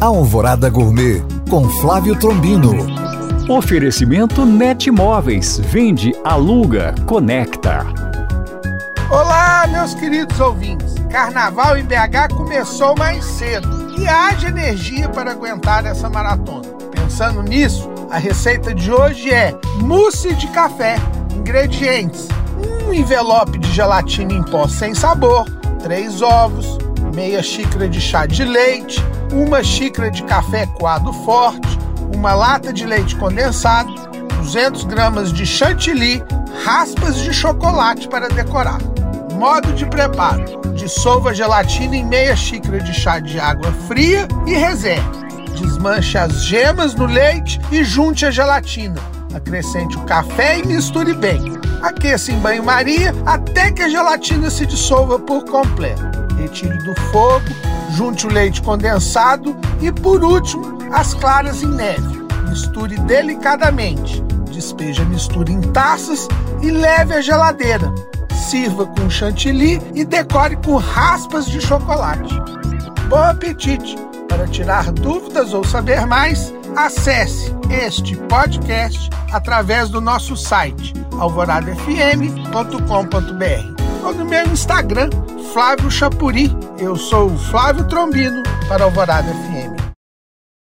Alvorada Gourmet com Flávio Trombino. Oferecimento Net Móveis. Vende, aluga, conecta. Olá, meus queridos ouvintes. Carnaval em BH começou mais cedo e haja energia para aguentar essa maratona. Pensando nisso, a receita de hoje é mousse de café. Ingredientes: um envelope de gelatina em pó sem sabor, três ovos, meia xícara de chá de leite, uma xícara de café coado forte, uma lata de leite condensado, 200 gramas de chantilly, raspas de chocolate para decorar. Modo de preparo: dissolva a gelatina em meia xícara de chá de água fria e reserve. Desmanche as gemas no leite e junte a gelatina. Acrescente o café e misture bem. Aqueça em banho-maria até que a gelatina se dissolva por completo retire do fogo, junte o leite condensado e, por último, as claras em neve. Misture delicadamente. Despeje a mistura em taças e leve à geladeira. Sirva com chantilly e decore com raspas de chocolate. Bom apetite! Para tirar dúvidas ou saber mais, acesse este podcast através do nosso site alvoradafm.com.br ou no meu Instagram, Flávio Chapuri. Eu sou o Flávio Trombino para Alvorada FM.